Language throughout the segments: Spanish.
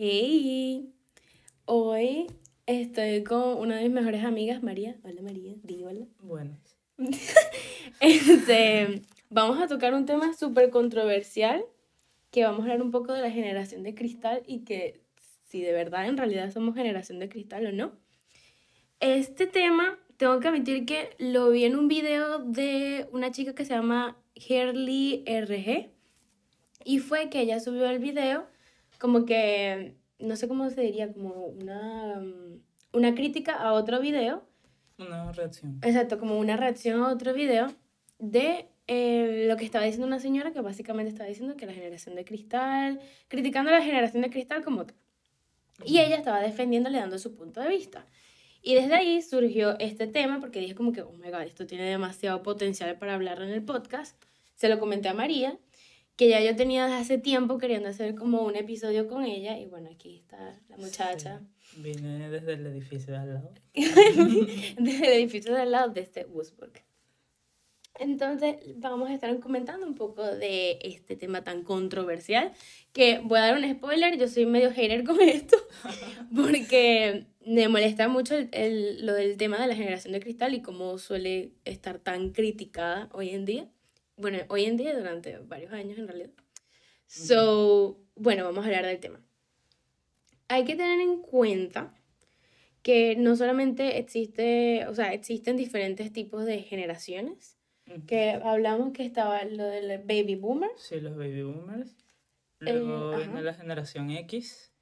Hey, hoy estoy con una de mis mejores amigas, María. Hola María, di hola. Bueno, Este, vamos a tocar un tema súper controversial, que vamos a hablar un poco de la generación de cristal y que si de verdad en realidad somos generación de cristal o no. Este tema, tengo que admitir que lo vi en un video de una chica que se llama Herly RG y fue que ella subió el video como que, no sé cómo se diría, como una, mm, una crítica a otro video una reacción. Exacto, como una reacción a otro video de eh, lo que estaba diciendo una señora que básicamente estaba diciendo que la generación de cristal, criticando a la generación de cristal como tal. Y ella estaba defendiéndole dando su punto de vista. Y desde ahí surgió este tema porque dije como que, oh my god, esto tiene demasiado potencial para hablarlo en el podcast. Se lo comenté a María, que ya yo tenía desde hace tiempo queriendo hacer como un episodio con ella. Y bueno, aquí está la muchacha. Sí, Vine desde el edificio de al lado. desde el edificio de al lado de este Wurzburg. Entonces, vamos a estar comentando un poco de este tema tan controversial, que voy a dar un spoiler, yo soy medio hater con esto, porque me molesta mucho el, el- lo del tema de la generación de cristal y cómo suele estar tan criticada hoy en día. Bueno, hoy en día durante varios años en realidad. So, bueno, vamos a hablar del tema. Hay que tener en cuenta que no solamente existe, o sea, existen diferentes tipos de generaciones, Ujú. que hablamos que estaba lo del baby boomer. Sí, los baby boomers. Eh, Luego ajá. viene la generación X.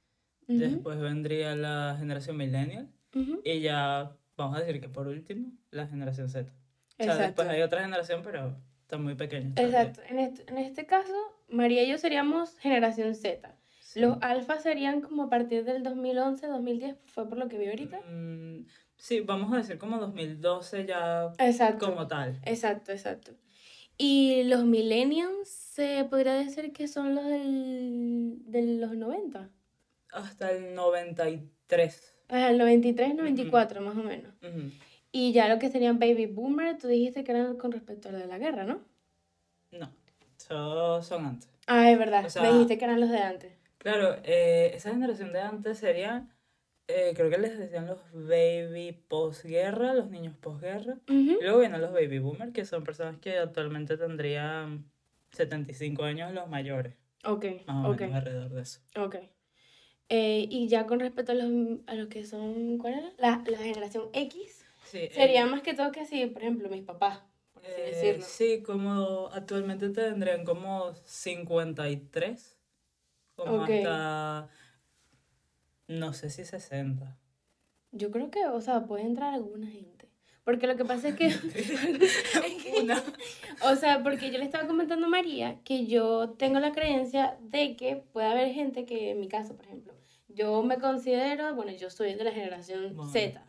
Ujú, Después vendría la generación millennial. ujú. Y ya, vamos a decir que por último, la generación Z. O sea, Exacto. después hay otra generación, pero está muy pequeña. todavía. Exacto. En este, en este caso, María y yo seríamos generación Z. Sí. Los alfa serían como a partir del 2011, 2010, fue por lo que vi ahorita. Mm, sí, vamos a decir como 2012 ya Exacto. como tal. Exacto, exacto. Y los millennials se podría decir que son los del, de los 90. Hasta el 93. Ah, El 93, 94 más o menos. Ujú. Y ya lo que serían baby boomer, tú dijiste que eran con respecto a lo de la guerra, ¿no? No, so- son antes. Ah, es verdad. O sea- Me dijiste que eran los de antes. Claro, eh, esa generación de antes sería, eh, creo que les decían los baby posguerra, los niños posguerra. Ujú. Y luego vienen los baby boomers, que son personas que actualmente tendrían 75 años los mayores, Ok, más o ok, menos alrededor de eso. ok. Eh, y ya con respecto a los, a los que son, ¿cuál era? La, la generación X, Sí, eh, sería más que todo que sí, por ejemplo, mis papás, por así eh, decirlo. sí, como actualmente tendrían como 53, como Ok. hasta, no sé si 60. Yo creo que, o sea, puede entrar alguna gente. Porque lo que pasa es que, o sea, porque yo le estaba comentando a María que yo tengo la creencia de que puede haber gente que, en mi caso, por ejemplo, yo me considero, bueno, yo soy de la generación Bueno, Z.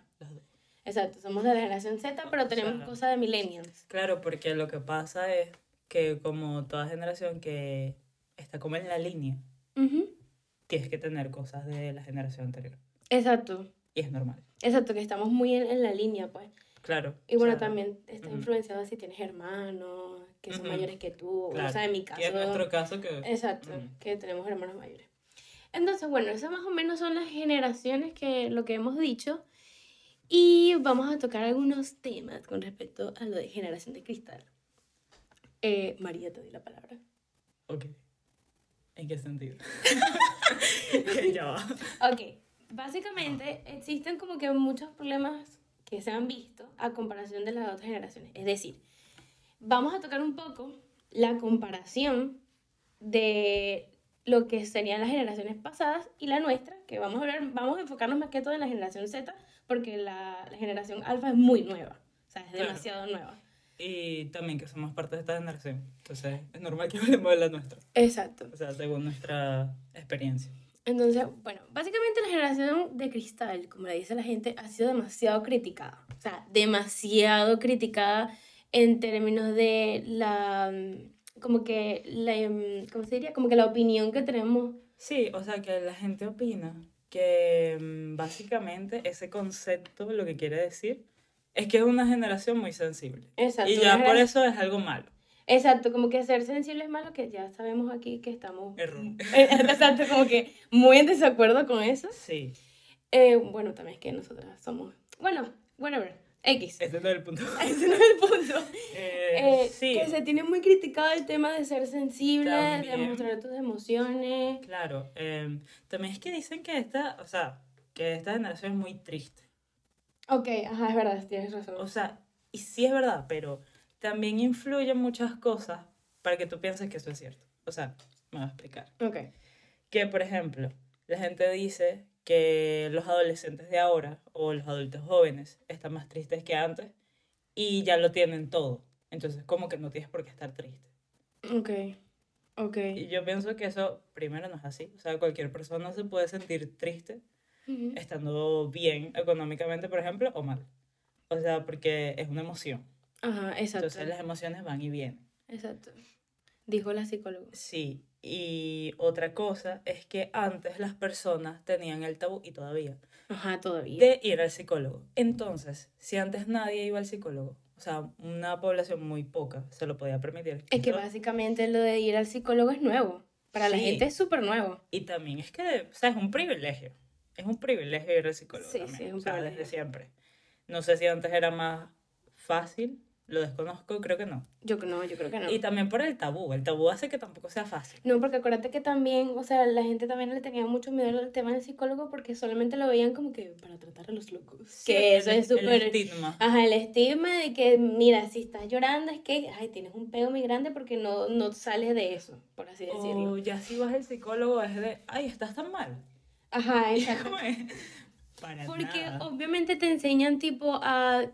Exacto, somos de la generación Z, pero O tenemos sea, cosas de millennials. Claro, porque lo que pasa es que como toda generación que está como en la línea, Ujú. tienes que tener cosas de la generación anterior. Exacto, Y es normal. exacto, que estamos muy en, en la línea, pues. Claro. Y o bueno, sea, también está ujú. influenciado si tienes hermanos que son Ujú. mayores que tú. Claro. O sea, en mi Y caso. en nuestro caso que... Exacto, que tenemos hermanos mayores. Entonces, bueno, esas más o menos son las generaciones que lo que hemos dicho. Y vamos a tocar algunos temas con respecto a lo de generación de cristal. Eh, María, te doy la palabra. Ok. ¿En qué sentido? ya va. Ok, básicamente existen como que muchos problemas que se han visto a comparación de las otras generaciones. Es decir, vamos a tocar un poco la comparación de lo que serían las generaciones pasadas y la nuestra, que vamos a hablar, vamos a enfocarnos más que todo en la generación Z, porque la, la generación alfa es muy nueva, o sea, es Claro. demasiado nueva. Y también que somos parte de esta generación. Entonces es normal que hablemos de la nuestra. Exacto. O sea, según nuestra experiencia. Entonces, bueno, básicamente la generación de cristal, como le dice la gente, ha sido demasiado criticada. O sea, demasiado criticada en términos de la, mm, como que, la, mm, ¿cómo se diría? Como que la opinión que tenemos. Sí, o sea que la gente opina que mm, básicamente ese concepto lo que quiere decir es que es una generación muy sensible. Exacto. Y ya por eso es algo malo. Exacto, como que ser sensible es malo, que ya sabemos aquí que estamos... Error. Eh, Exacto, como que muy en desacuerdo con eso. Sí. Eh, bueno, también es que nosotras somos... Bueno, whatever, X. Este no es el punto. Ese no es el punto. Eh, Eh, sí, Que se tiene muy criticado el tema de ser sensible, de También. mostrar tus emociones. claro. em, también es que dicen que esta, o sea, que esta generación es muy triste. Ok, ajá, es verdad, tienes razón. O sea, y sí es verdad, pero también influyen muchas cosas para que tú pienses que eso es cierto. O sea, me voy a explicar. Ok. Que, por ejemplo, la gente dice que los adolescentes de ahora o los adultos jóvenes están más tristes que antes y ya lo tienen todo. Entonces, como que no tienes por qué estar triste. Ok. Ok. Y yo pienso que eso, primero, no es así. O sea, cualquier persona se puede sentir triste estando bien económicamente, por ejemplo, o mal. O sea, porque es una emoción. Ajá, exacto. Entonces las emociones van y vienen. Exacto. Dijo la psicóloga. Sí, y otra cosa es que antes las personas tenían el tabú, y todavía, Ajá, todavía. de ir al psicólogo. Entonces, si antes nadie iba al psicólogo, o sea, una población muy poca se lo podía permitir. Es que básicamente lo de ir al psicólogo es nuevo. Para la gente es súper nuevo. Y también es que, o sea, es un privilegio. Es un privilegio ir al psicólogo. Sí, también, sí, es un o sea, desde privilegio. siempre. No sé si antes era más fácil, lo desconozco, creo que no. Yo no, yo creo que no. Y también por el tabú. El tabú hace que tampoco sea fácil. No, porque acuérdate que también, o sea, la gente también le tenía mucho miedo al tema del psicólogo porque solamente lo veían como que para tratar a los locos. Sí, que el- eso es El súper... estigma. Ajá, el estigma de que, mira, si estás llorando es que, ay, tienes un pego muy grande porque no, no sales de eso, por así decirlo. O ya si vas al psicólogo es de, ay, estás tan mal. Ajá, exacto. Para Porque nada. obviamente te enseñan tipo a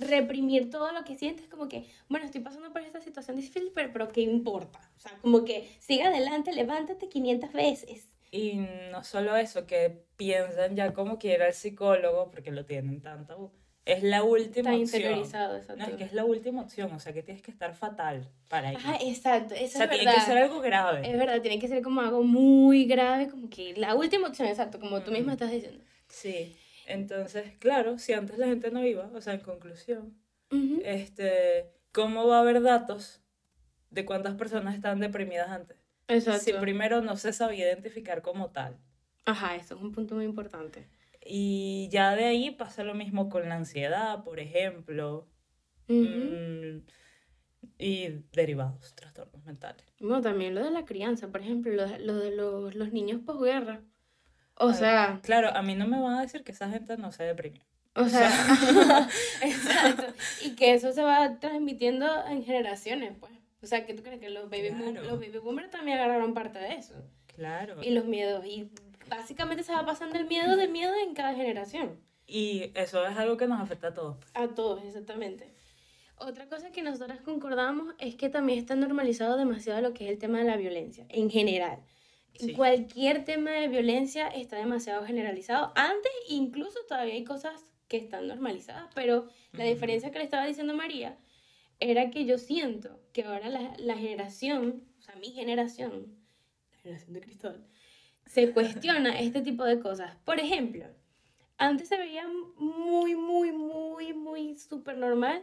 reprimir todo lo que sientes, como que, bueno, estoy pasando por esta situación difícil, pero, pero ¿qué importa? O sea, como que sigue adelante, levántate 500 veces. Y no solo eso, que piensan ya como que ir al psicólogo, porque lo tienen tan tabú. Es la última Está opción. interiorizado, exacto. No, es que es la última opción, o sea que tienes que estar fatal para ir. Ajá, exacto, o eso sea, es tiene verdad. que ser algo grave. Es verdad, tiene que ser como algo muy grave, como que la última opción, exacto, como tú misma estás diciendo. Sí. Entonces, claro, si antes la gente no iba, o sea, en conclusión, Ujú. este, ¿cómo va a haber datos de cuántas personas están deprimidas antes? Exacto. Si primero no se sabía identificar como tal. Ajá, eso es un punto muy importante. Y ya de ahí pasa lo mismo con la ansiedad, por ejemplo, Ujú. mm, y derivados, trastornos mentales. Bueno, también lo de la crianza, por ejemplo, lo, lo de los, los niños posguerra. O ver, sea, Claro, a mí no me van a decir que esa gente no se deprimió. o sea, exacto. Y que eso se va transmitiendo en generaciones, pues. O sea, que tú crees que los baby, boom- Claro. los baby boomers también agarraron parte de eso. Claro. Y los miedos. Y básicamente se va pasando el miedo de miedo en cada generación. Y eso es algo que nos afecta a todos. A todos, exactamente. Otra cosa que nosotras concordamos es que también está normalizado demasiado lo que es el tema de la violencia, en general. Sí. Cualquier tema de violencia está demasiado generalizado. Antes incluso todavía hay cosas que están normalizadas, pero la diferencia que le estaba diciendo María era que yo siento que ahora la, la generación, o sea, mi generación, la generación de cristal, se cuestiona este tipo de cosas. Por ejemplo, antes se veía muy, muy, muy, muy súper normal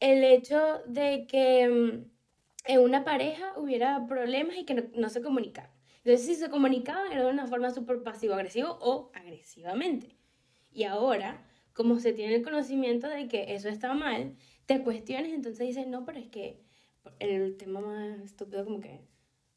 el hecho de que mm, en una pareja hubiera problemas y que no, no se comunicaran. Entonces, si se comunicaban, era de una forma súper pasivo-agresivo o agresivamente. Y ahora, como se tiene el conocimiento de que eso está mal, te cuestiones, entonces dices, no, pero es que el tema más estúpido como que,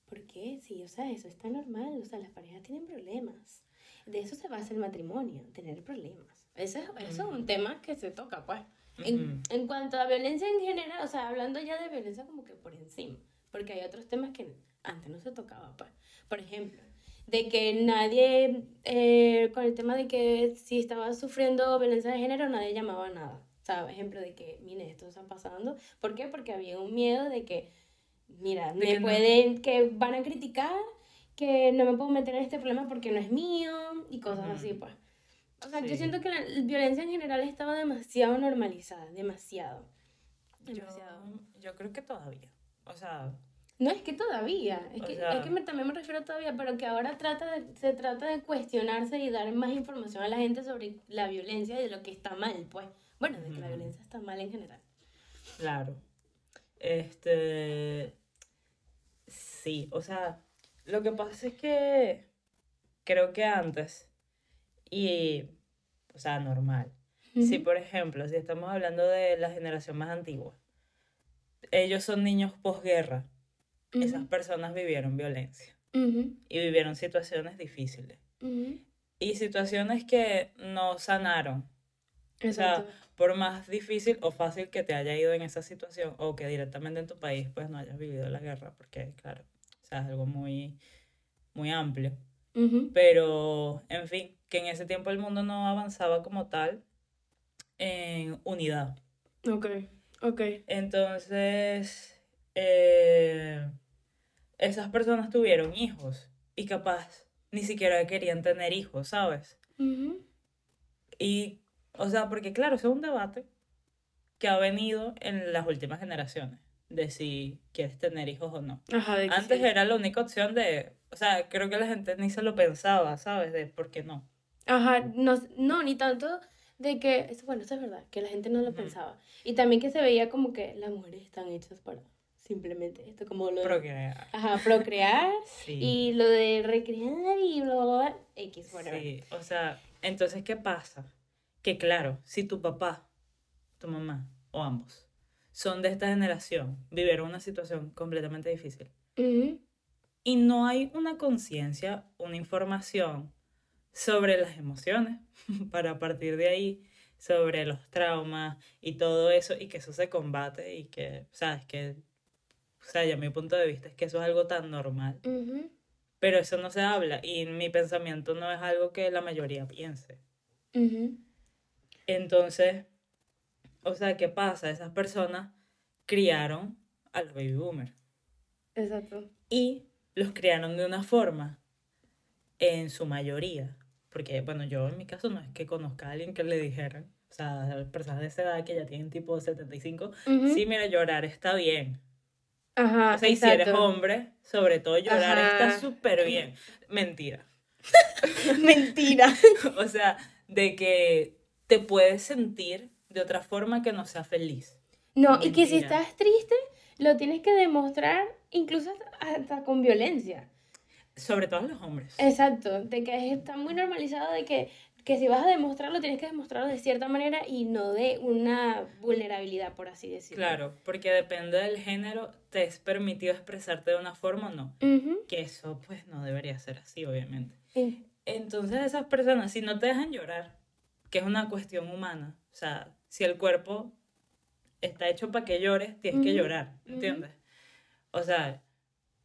¿por qué? Sí, o sea, eso está normal, o sea, las parejas tienen problemas. De eso se basa el matrimonio, tener problemas. Eso es, eso es un tema que se toca, pues. En, Ujú. en cuanto a violencia en general, o sea, hablando ya de violencia como que por encima, porque hay otros temas que antes no se tocaba, pues. Por ejemplo, de que nadie, eh, con el tema de que si estaba sufriendo violencia de género, nadie llamaba a nada. O sea, ejemplo de que, mire, esto está pasando. ¿Por qué? Porque había un miedo de que, mira, De me que no- pueden, que van a criticar, que no me puedo meter en este problema porque no es mío y cosas Ujú. así, pues. O sea, yo Sí. siento que la violencia en general estaba demasiado normalizada, demasiado. Yo, Demasiado. yo creo que todavía. O sea, No es que todavía, es O que, sea- es que me- también me refiero todavía, pero que ahora trata de- se trata de cuestionarse y dar más información a la gente sobre la violencia y de lo que está mal, pues. Bueno, de que la violencia está mal en general. claro. Este. Sí, o sea, lo que pasa es que creo que antes, y, o sea, normal. Si, por ejemplo, si estamos hablando de la generación más antigua, ellos son niños posguerra, esas personas vivieron violencia y vivieron situaciones difíciles y situaciones que no sanaron. O sea, por más difícil o fácil que te haya ido en esa situación o que directamente en tu país pues no hayas vivido la guerra, porque claro, o sea, es algo muy, muy amplio. Pero, en fin, que en ese tiempo el mundo no avanzaba como tal en unidad. Ok, ok. Entonces, eh, esas personas tuvieron hijos y capaz ni siquiera querían tener hijos, ¿sabes? Y, o sea, porque claro, es un debate que ha venido en las últimas generaciones, de si quieres tener hijos o no. Antes era la única opción de, o sea, creo que la gente ni se lo pensaba, ¿sabes? De por qué no. Ajá, no, no ni tanto de que, bueno, eso es verdad, que la gente no lo pensaba. Y también que se veía como que las mujeres están hechas para simplemente esto, como lo de... Procrear. Ajá, procrear y lo de recrear y bla, bla, bla, X, Sí, o sea, entonces, ¿qué pasa? Que claro, si tu papá, tu mamá o ambos son de esta generación, vivieron una situación completamente difícil y no hay una conciencia, una información sobre las emociones para partir de ahí sobre los traumas y todo eso y que eso se combate y que, sabes, que o sea, ya mi punto de vista es que eso es algo tan normal. Pero eso no se habla y mi pensamiento no es algo que la mayoría piense. Entonces, o sea, ¿qué pasa? Esas personas criaron a los baby boomers. Exacto. Y los criaron de una forma, en su mayoría, porque, bueno, yo en mi caso no es que conozca a alguien que le dijeran, o sea, personas de esa edad que ya tienen tipo 75, sí, mira, llorar está bien. Ajá, o sea, y si eres hombre, sobre todo llorar está súper bien. Mentira. Mentira. o sea, de que te puedes sentir de otra forma que no sea feliz. No, y que si estás triste, lo tienes que demostrar incluso hasta con violencia. Sobre todo los hombres. Exacto, de que está muy normalizado de que que si vas a demostrarlo, tienes que demostrarlo de cierta manera y no de una vulnerabilidad, por así decirlo. Claro, porque depende del género, te es permitido expresarte de una forma o no. Que eso, pues, no debería ser así, obviamente. Entonces, esas personas, si no te dejan llorar, que es una cuestión humana, o sea, si el cuerpo está hecho para que llores, tienes que llorar, ¿entiendes? O sea,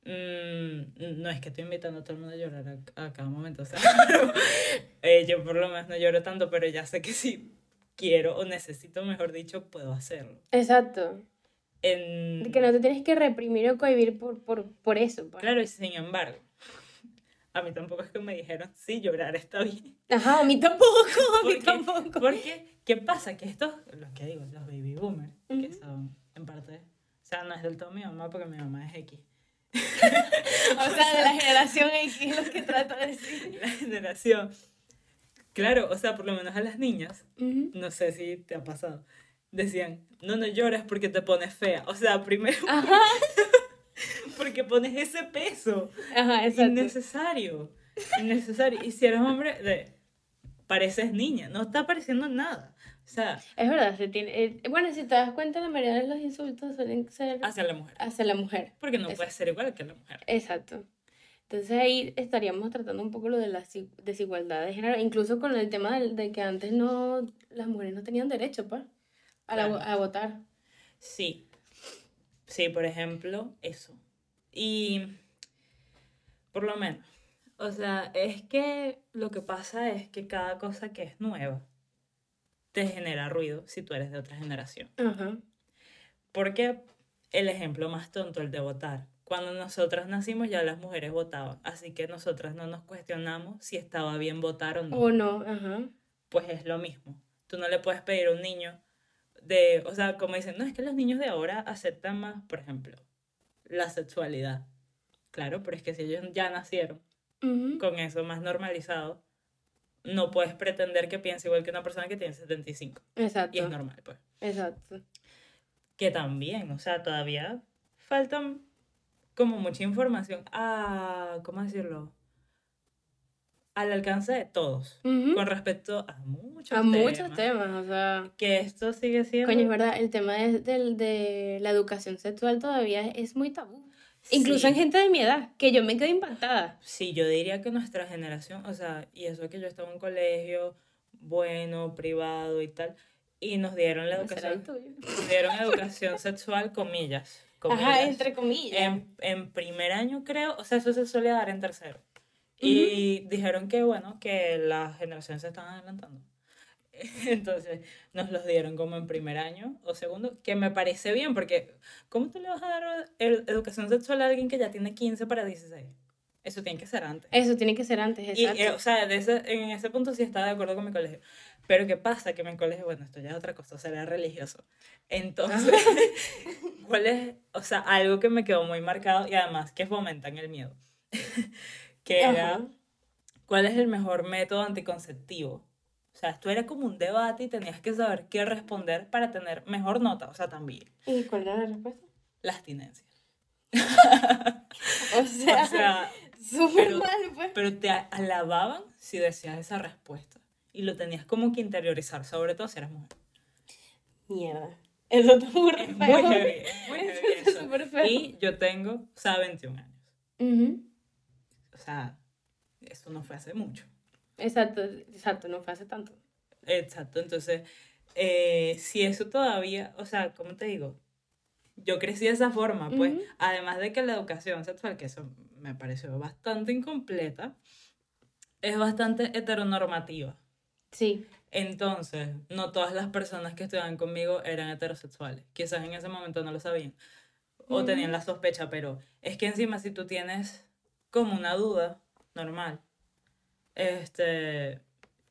Mm, no es que estoy invitando a todo el mundo a llorar a, cada momento, o sea, eh, yo por lo menos no lloro tanto, pero ya sé que si quiero o necesito, mejor dicho, puedo hacerlo. Exacto. En... Que no te tienes que reprimir o cohibir por, por, por eso. Pues. Claro, y sin embargo, a mí tampoco es que me dijeron, sí, llorar está bien. Ajá, a mí tampoco, a mí tampoco. Porque, ¿qué pasa? Que estos, los que digo, los baby boomers, que son en parte, o sea, no es del todo mi mamá porque mi mamá es X o sea, de la generación X, lo que trato de decir. La generación. Claro, o sea, por lo menos a las niñas, no sé si te ha pasado, decían, no, no llores porque te pones fea. O sea, primero... Ajá. porque pones ese peso. Ajá, exacto. Innecesario. Innecesario. Y si eres hombre, de, pareces niña, no está pareciendo nada. O sea, es verdad, se tiene, eh, bueno, si te das cuenta, la mayoría de los insultos suelen ser hacia la mujer. Hacia la mujer. Porque no puede ser igual que la mujer. Exacto. Entonces ahí estaríamos tratando un poco lo de la desigualdad de género, incluso con el tema de, que antes no las mujeres no tenían derecho pues, a, a votar. Sí. Sí, por ejemplo, eso. Y por lo menos, o sea, es que lo que pasa es que cada cosa que es nueva te genera ruido si tú eres de otra generación. Porque el ejemplo más tonto, el de votar. Cuando nosotras nacimos ya las mujeres votaban, así que nosotras no nos cuestionamos si estaba bien votar o no. O no, ajá. Pues es lo mismo. Tú no le puedes pedir a un niño de, o sea, como dicen, no, es que los niños de ahora aceptan más, por ejemplo, la sexualidad. Claro, pero es que si ellos ya nacieron con eso más normalizado, no puedes pretender que piense igual que una persona que tiene 75. Exacto. Y es normal, pues. Exacto. que también, o sea, todavía faltan como mucha información a, ¿cómo decirlo? Al alcance de todos, con respecto a muchos A temas. muchos temas, o sea, Que esto sigue siendo... coño, es verdad, el tema de, de la educación sexual todavía es muy tabú. Incluso Sí. en gente de mi edad, que yo me quedo impactada. Sí, yo diría que nuestra generación, o sea, y eso que yo estaba en un colegio bueno, privado y tal, y nos dieron la educación, tuyo. nos dieron educación sexual, comillas, comillas. Ajá, entre comillas. En, en primer año creo, o sea, eso se solía dar en tercero. Y dijeron que, bueno, que las generaciones se estaban adelantando. Entonces, nos los dieron como en primer año o segundo, que me parece bien, porque ¿cómo tú le vas a dar ed- educación sexual a alguien que ya tiene 15 para 16? Eso tiene que ser antes. Eso tiene que ser antes, Y, exacto. eh, o sea, de ese, en ese punto sí estaba de acuerdo con mi colegio. Pero ¿qué pasa? Que mi colegio, bueno, esto ya es otra cosa, o sea, era religioso. Entonces, ¿cuál es, o sea, algo que me quedó muy marcado y además que fomentan el miedo? que era, Ajá. ¿cuál es el mejor método anticonceptivo? O sea, esto era como un debate y tenías que saber qué responder para tener mejor nota, o sea, también, ¿Y cuál era la respuesta? la abstinencia. O sea, O sea, súper pero- mal, pues. pero te alababan si decías esa respuesta. Y lo tenías como que interiorizar, sobre todo si eras mujer. Mierda. Eso muy Es muy feo. heavy, muy heavy Eso eso. súper feo. Y yo tengo, o sea, 21 años. O sea, eso no fue hace mucho. Exacto, exacto, no fue hace tanto. Exacto, entonces, eh, si eso todavía, o sea, ¿cómo te digo? Yo crecí de esa forma, pues, además de que la educación sexual, que eso me pareció bastante incompleta, es bastante heteronormativa. Sí. Entonces, no todas las personas que estudiaban conmigo eran heterosexuales. Quizás en ese momento no lo sabían o tenían la sospecha, pero es que encima si tú tienes como una duda normal, este,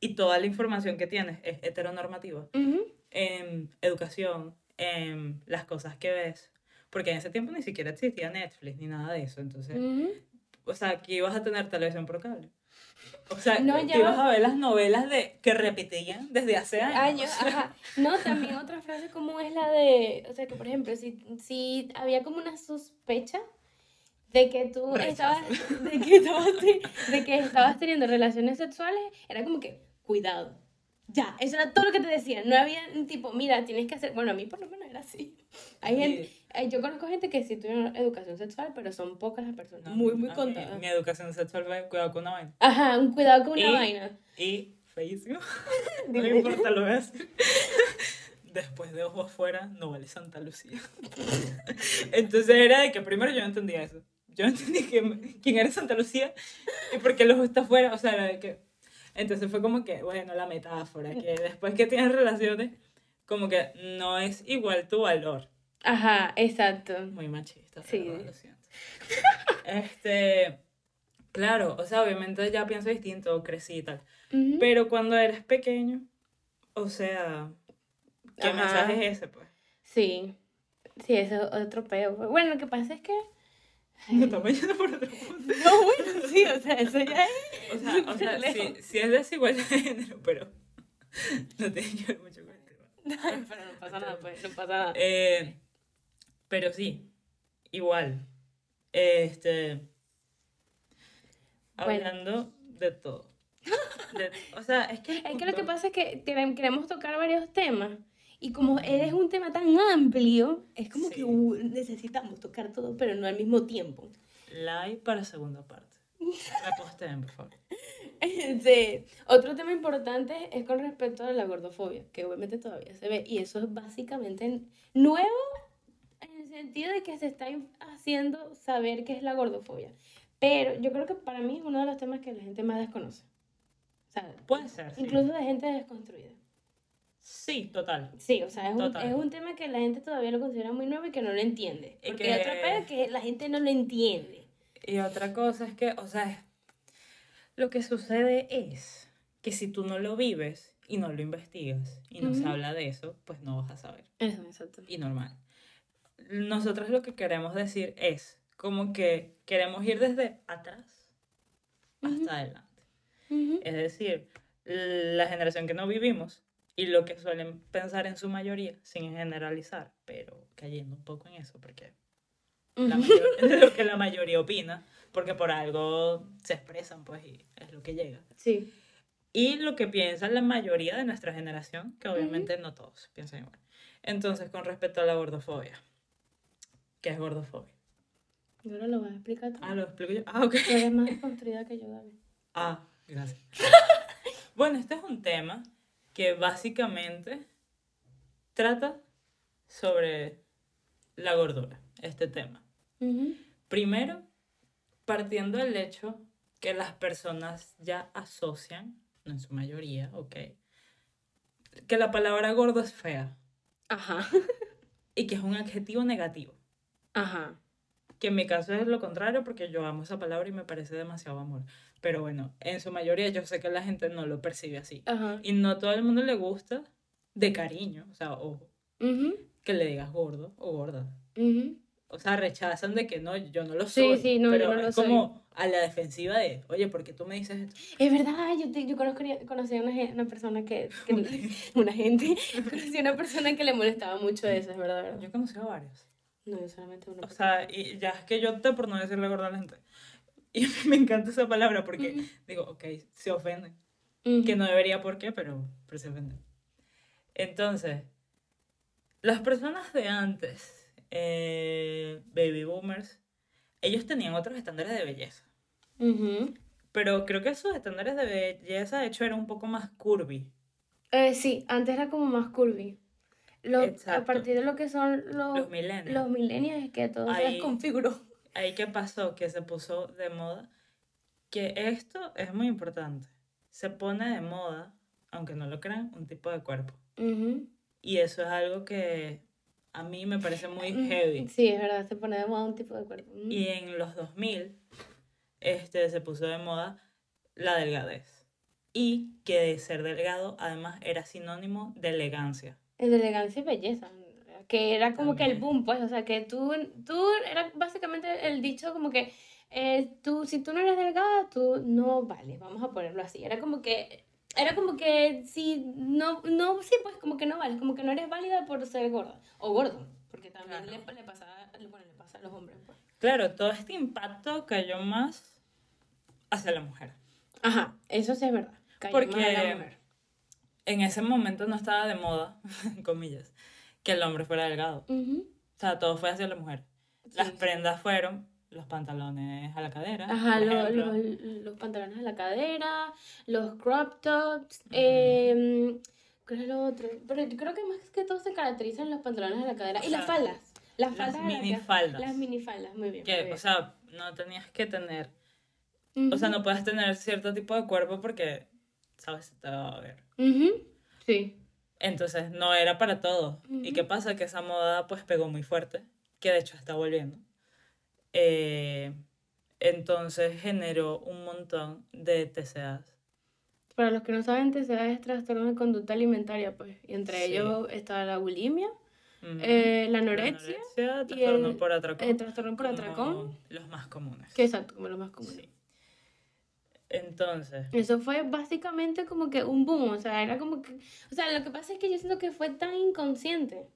y toda la información que tienes es heteronormativa, Ujú. en educación, en las cosas que ves, porque en ese tiempo ni siquiera existía Netflix ni nada de eso, entonces, Ujú. o sea, aquí ibas a tener televisión por cable. O sea, No, ya ibas a ver las novelas de que repetían desde hace años. Años, ajá. No, también otra frase común es la de, o sea, que por ejemplo, si, si había como una sospecha de que tú Rechazo. estabas, de que estabas, de que estabas teniendo relaciones sexuales, era como que, cuidado. Ya, eso era todo lo que te decían. No había tipo, mira, tienes que hacer, bueno, a mí por lo menos era así. Hay gente, eh, yo conozco gente que sí tuvieron educación sexual, pero son pocas las personas, No, muy, muy mí, contadas. Mi educación sexual fue cuidado con una vaina. Ajá, un cuidado con una Y- vaina. Y feísimo. no me importa lo hagas. Después de ojo afuera, no vale Santa Lucía. Entonces era de que primero yo no entendía eso. Yo no entendía que- quién era Santa Lucía y por qué el ojo está afuera. O sea, que. Entonces fue como que, bueno, la metáfora, que después que tienes relaciones, como que no es igual tu valor. Ajá, exacto. Muy machista, Sí. pero lo siento. Este, claro, o sea, obviamente ya pienso distinto, crecí y tal. Ujú. Pero cuando eres pequeño, o sea, ¿qué Ajá. mensaje es ese, pues? Sí, sí, eso es otro peo. Bueno, lo que pasa es que... Yendo por otro punto. No, bueno, sí, o sea, eso ya es... O sea, o sea sí, sí es desigualdad de género, pero no tiene que ver mucho con el tema. pero no pasa nada, pues, no pasa nada. Eh, pero sí, igual. Este. Bueno. Hablando de todo. De- o sea, es que. Es que lo que pasa es que querem- queremos tocar varios temas y como eres un tema tan amplio, es como Sí. que uh, necesitamos tocar todo, pero no al mismo tiempo. Like para segunda parte. Reposteen, por favor. Sí. Otro tema importante es con respecto a la gordofobia, que obviamente todavía se ve, y eso es básicamente nuevo en el sentido de que se está in- haciendo saber qué es la gordofobia. Pero yo creo que para mí es uno de los temas que la gente más desconoce. O sea, Puede ser. Sí, incluso de gente desconstruida. Sí total. Sí, o sea, es un, es un tema que la gente todavía lo considera muy nuevo y que no lo entiende. Y Porque que- otro pedo es que la gente no lo entiende. Y otra cosa es que, o sea, lo que sucede es que si tú no lo vives y no lo investigas y no se habla de eso, pues no vas a saber. Eso, exacto. Y normal. Nosotros lo que queremos decir es como que queremos ir desde atrás hasta adelante. Es decir, la generación que no vivimos y lo que suelen pensar en su mayoría, sin generalizar, pero cayendo un poco en eso, porque la mayor- es lo que la mayoría opina, porque por algo se expresan, pues, y es lo que llega. Sí. Y lo que piensa la mayoría de nuestra generación, que obviamente no todos piensan igual. Entonces, con respecto a la gordofobia, ¿qué es gordofobia? Yo no lo voy a explicar tú. Ah, lo explico yo. Ah, ok. Tú eres más construida que yo, David. Ah, gracias. bueno, este es un tema que básicamente trata sobre la gordura, este tema. Primero, partiendo del hecho que las personas ya asocian, no en su mayoría, ok, que la palabra gordo es fea Ajá. y que es un adjetivo negativo. Ajá. Que en mi caso es lo contrario porque yo amo esa palabra y me parece demasiado amor. Pero bueno, en su mayoría yo sé que la gente no lo percibe así. Ajá. Y no a todo el mundo le gusta de cariño, o sea, ojo, que le digas gordo o gorda. O sea, rechazan de que no, yo no lo Sí, soy. sí, no, yo pero no lo es soy. como a la defensiva de, oye, ¿por qué tú me dices esto? Es verdad, yo, te- yo conozco, conocí a una, una persona que, que- una gente, conocí a una persona que le molestaba mucho eso, es verdad, ¿verdad? Yo he conocido a varios. No, yo solamente una O sea, y ya es que yo opté por no decirle gorda a la gente. Y me encanta esa palabra porque digo, ok, se ofenden. Ujú. Que no debería por qué, pero, pero se ofenden. Entonces, las personas de antes, eh, baby boomers, ellos tenían otros estándares de belleza. Ujú. Pero creo que esos estándares de belleza, de hecho, eran un poco más curvy. Eh, sí, antes era como más curvy. Lo- a partir de lo que son los, Los millennials. los millennials es que todo se Ahí- desconfiguró. Ahí qué pasó, que se puso de moda, que esto es muy importante. Se pone de moda, aunque no lo crean, un tipo de cuerpo. Ujú. Y eso es algo que a mí me parece muy heavy. Sí, es verdad, se pone de moda un tipo de cuerpo. Ujú. Y en los 2000 este, se puso de moda la delgadez. Y que de ser delgado además era sinónimo de elegancia. Es de elegancia y belleza. Que era como que el boom, pues. O sea, que tú, tú era básicamente el dicho como que eh, tú, si tú no eres delgada, tú no vales. Vamos a ponerlo así. Era como que. Era como que si no, no, sí, pues como que no vales, como que no eres válida por ser gorda o gordo, porque también Claro. le, le, pasa, bueno, le pasa a los hombres. Pues. Claro, todo este impacto cayó más hacia la mujer. Ajá, eso sí es verdad. cayó Porque- más a la mujer. En ese momento no estaba de moda, comillas, que el hombre fuera delgado. O sea, todo fue hacia la mujer. Las Sí, prendas fueron los pantalones a la cadera. Ajá, lo- lo- los pantalones a la cadera, los crop tops, em, ¿qué era lo otro? Pero yo creo que más que todo se caracterizan los pantalones a la cadera y O las sea, faldas. Las las faldas la minifaldas. Las minifaldas, muy bien. muy bien. o sea, no tenías que tener, o sea, no puedes tener cierto tipo de cuerpo porque, ¿sabes? Te va a ver. ujú, Sí. Entonces, no era para todos. ¿Y Ujú. qué pasa? Que esa moda, pues, pegó muy fuerte, que de hecho está volviendo. Eh, entonces, generó un montón de TCAs. Para los que no saben, TCA es trastorno de conducta alimentaria, pues. Y entre Sí. ellos está la bulimia, Ujú. eh, la La anorexia, y trastorno el- por atracón. el trastorno por atracón. Los más comunes. que exacto, como lo más común. Sí. Entonces, Eso fue básicamente como que un boom, o sea, era como que, o sea, lo que pasa es que yo siento que fue tan inconsciente